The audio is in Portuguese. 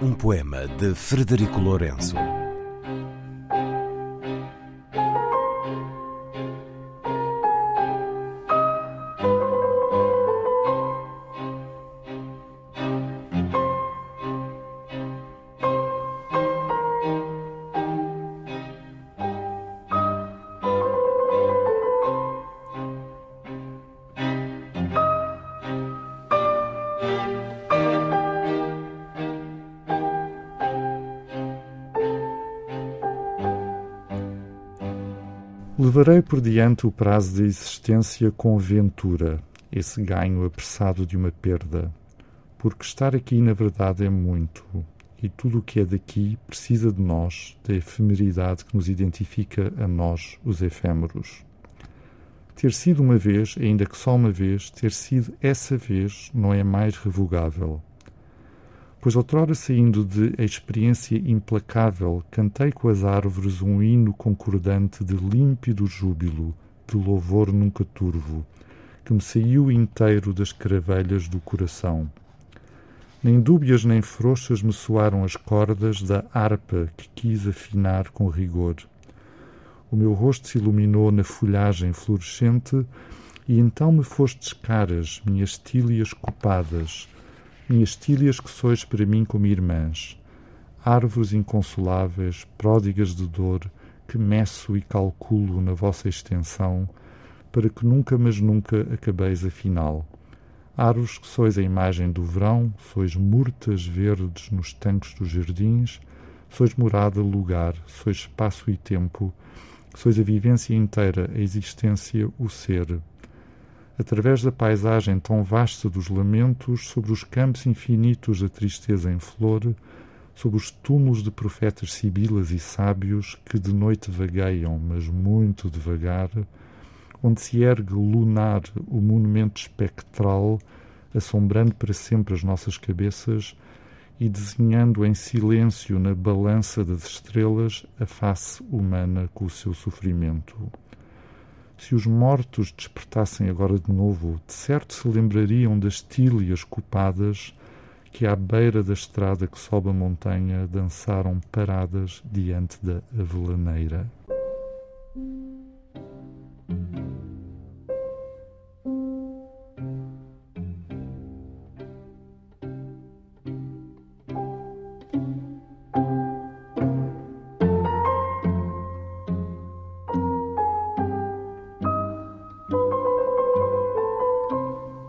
Um poema de Frederico Lourenço. Levarei por diante o prazo da existência com ventura, esse ganho apressado de uma perda, porque estar aqui na verdade é muito, e tudo o que é daqui precisa de nós, da efemeridade que nos identifica a nós, os efêmeros. Ter sido uma vez, ainda que só uma vez, ter sido essa vez não é mais revogável pois outrora saindo de experiência implacável, cantei com as árvores um hino concordante de límpido júbilo, de louvor nunca turvo, que me saiu inteiro das caravelhas do coração. Nem dúbias nem frouxas me soaram as cordas da harpa que quis afinar com rigor. O meu rosto se iluminou na folhagem florescente, e então me fostes caras, minhas tílias copadas, minhas tílias que sois para mim como irmãs, árvores inconsoláveis, pródigas de dor, que meço e calculo na vossa extensão, para que nunca, mas nunca acabeis afinal. Árvores que sois a imagem do verão, sois murtas verdes nos tanques dos jardins, sois morada, lugar, sois espaço e tempo, sois a vivência inteira, a existência, o ser através da paisagem tão vasta dos lamentos, sobre os campos infinitos da tristeza em flor, sobre os túmulos de profetas sibilas e sábios que de noite vagueiam, mas muito devagar, onde se ergue lunar o monumento espectral, assombrando para sempre as nossas cabeças e desenhando em silêncio na balança das estrelas a face humana com o seu sofrimento. Se os mortos despertassem agora de novo, de certo se lembrariam das tílias copadas que à beira da estrada que sobe a montanha dançaram paradas diante da avelaneira.